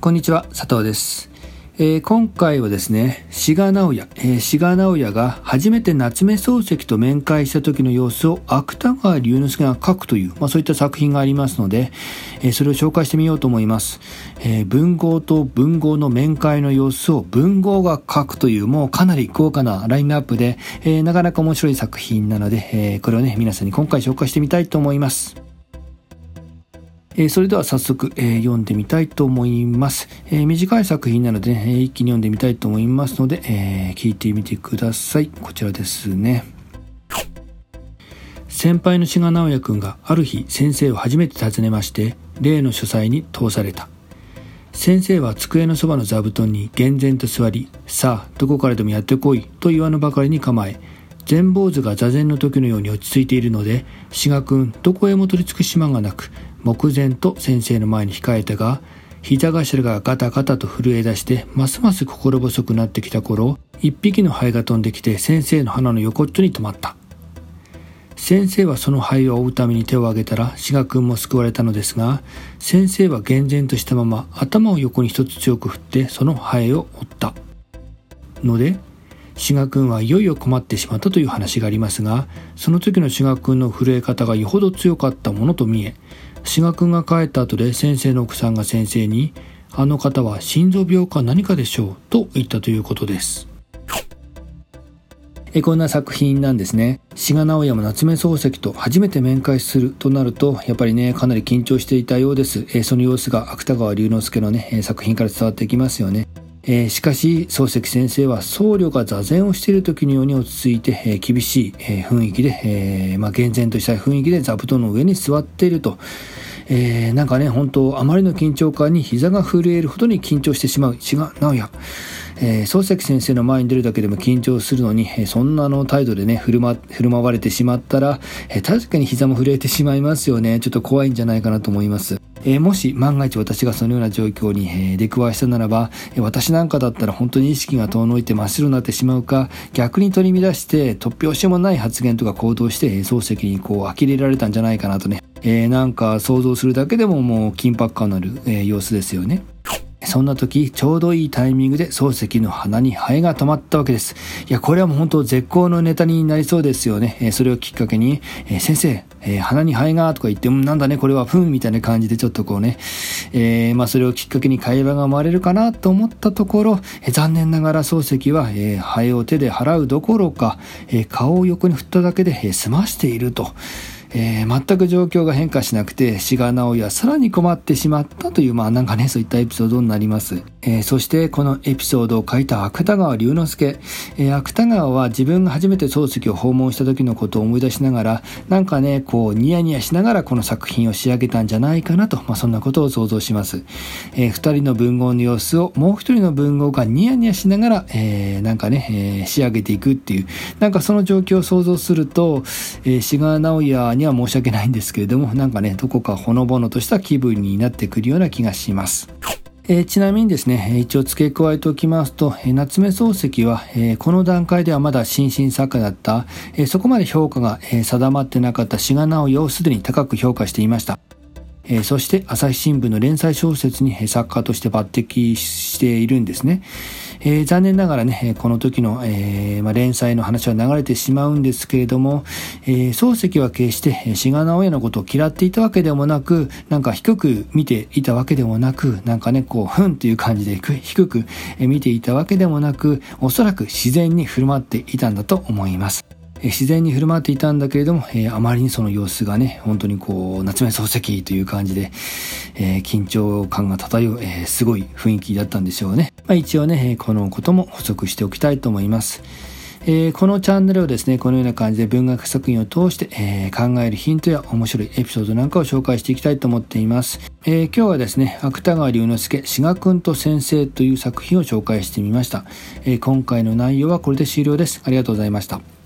こんにちは、佐藤です。えー、今回はですね、志賀直哉、えー、志賀直哉が初めて夏目漱石と面会した時の様子を芥川龍之介が書くという、まあ、そういった作品がありますので、え、それを紹介してみようと思います。え、文豪と文豪の面会の様子を文豪が書くという、もうかなり豪華なラインナップで、え、なかなか面白い作品なので、え、これをね、皆さんに今回紹介してみたいと思います。え、それでは早速、え、読んでみたいと思います。え、短い作品なので、ね、一気に読んでみたいと思いますので、え聞いてみてください。こちらですね。先輩の志賀直哉くんがある日先生を初めて訪ねまして例の書斎に通された。先生は机のそばの座布団に厳然と座りさあどこからでもやってこいと言わぬばかりに構え全坊主が座禅の時のように落ち着いているので志賀君どこへも取り付く島がなく目前と先生の前に控えたが膝頭がガタガタと震え出してますます心細くなってきた頃一匹のハエが飛んできて先生の鼻の横っちょに止まった。先生はそのハエを追うために手を挙げたら志賀君も救われたのですが先生は厳然としたまま頭を横に一つ強く振ってそのハエを追ったので志賀君はいよいよ困ってしまったという話がありますがその時の志賀君の震え方がよほど強かったものと見え志賀君が帰った後で先生の奥さんが先生に「あの方は心臓病か何かでしょう」と言ったということです。えこんな作品なんですね。志賀直哉も夏目漱石と初めて面会するとなると、やっぱりね、かなり緊張していたようです。えその様子が芥川龍之介のね、作品から伝わってきますよね。え、しかし漱石先生は僧侶が座禅をしている時のように落ち着いて、えー、厳しい、えー、雰囲気で、えまあ、厳然とした雰囲気で座布団の上に座っていると、えー、なんかね本当あまりの緊張感に膝が震えるほどに緊張してしまう。志賀直哉えー、漱石先生の前に出るだけでも緊張するのに、えー、そんなの態度でね振る,、ま、振る舞われてしまったら、えー、確かに膝も震えてしまいますよね。ちょっと怖いんじゃないかなと思います。えー、もし万が一私がそのような状況に、えー、出くわしたならば、えー、私なんかだったら本当に意識が遠のいて真っ白になってしまうか、逆に取り乱して突拍子もない発言とか行動して、えー、漱石にこう呆れられたんじゃないかなとね、えー、なんか想像するだけでももう緊迫感のある、えー、様子ですよね。そんな時、ちょうどいいタイミングで漱石の鼻にハエが止まったわけです。いや、これはもう本当絶好のネタになりそうですよね。えー、それをきっかけに、えー、先生、えー、鼻にハエがとか言って、うん、なんだね、これはふんみたいな感じでちょっとこうね、えまあそれをきっかけに会話が生まれるかなと思ったところ、え残念ながら漱石は、えハエを手で払うどころか、え顔を横に振っただけで、え済ましていると。えー、全く状況が変化しなくて志賀直哉さらに困ってしまったというまあなんかねそういったエピソードになります、えー、そしてこのエピソードを書いた芥川龍之介、えー、芥川は自分が初めて漱石を訪問した時のことを思い出しながらなんかねこうニヤニヤしながらこの作品を仕上げたんじゃないかなと、まあ、そんなことを想像します、えー、二人の文豪の様子をもう一人の文豪がニヤニヤしながら、えー、なんかね、えー、仕上げていくっていうなんかその状況を想像すると、えー、志賀直哉にには申し訳ないんですけれども、なんかね、どこかほのぼのとした気分になってくるような気がします。えー、ちなみにですね、一応付け加えておきますと、えー、夏目漱石は、えー、この段階ではまだ新進作家だった、えそこまで評価が、え定まってなかった志賀直哉をすでに高く評価していました。えー、そして朝日新聞の連載小説に作家として抜擢しているんですね。えー、残念ながらね、この時の、えーまあ、連載の話は流れてしまうんですけれども、えー、漱石は決して志賀直哉のことを嫌っていたわけでもなく、なんか低く見ていたわけでもなく、なんかね、こう、ふんっていう感じで低く見ていたわけでもなく、おそらく自然に振る舞っていたんだと思います。自然に振る舞っていたんだけれども、えー、あまりにその様子がね、本当にこう、夏目漱石という感じで、えー、緊張感が漂う、えー、すごい雰囲気だったんでしょうね。まあ、一応ね、このことも補足しておきたいと思います。えー、このチャンネルをですね、このような感じで文学作品を通して、えー、考えるヒントや面白いエピソードなんかを紹介していきたいと思っています。えー、今日はですね、芥川龍之介、志賀くんと先生という作品を紹介してみました。え今回の内容はこれで終了です。ありがとうございました。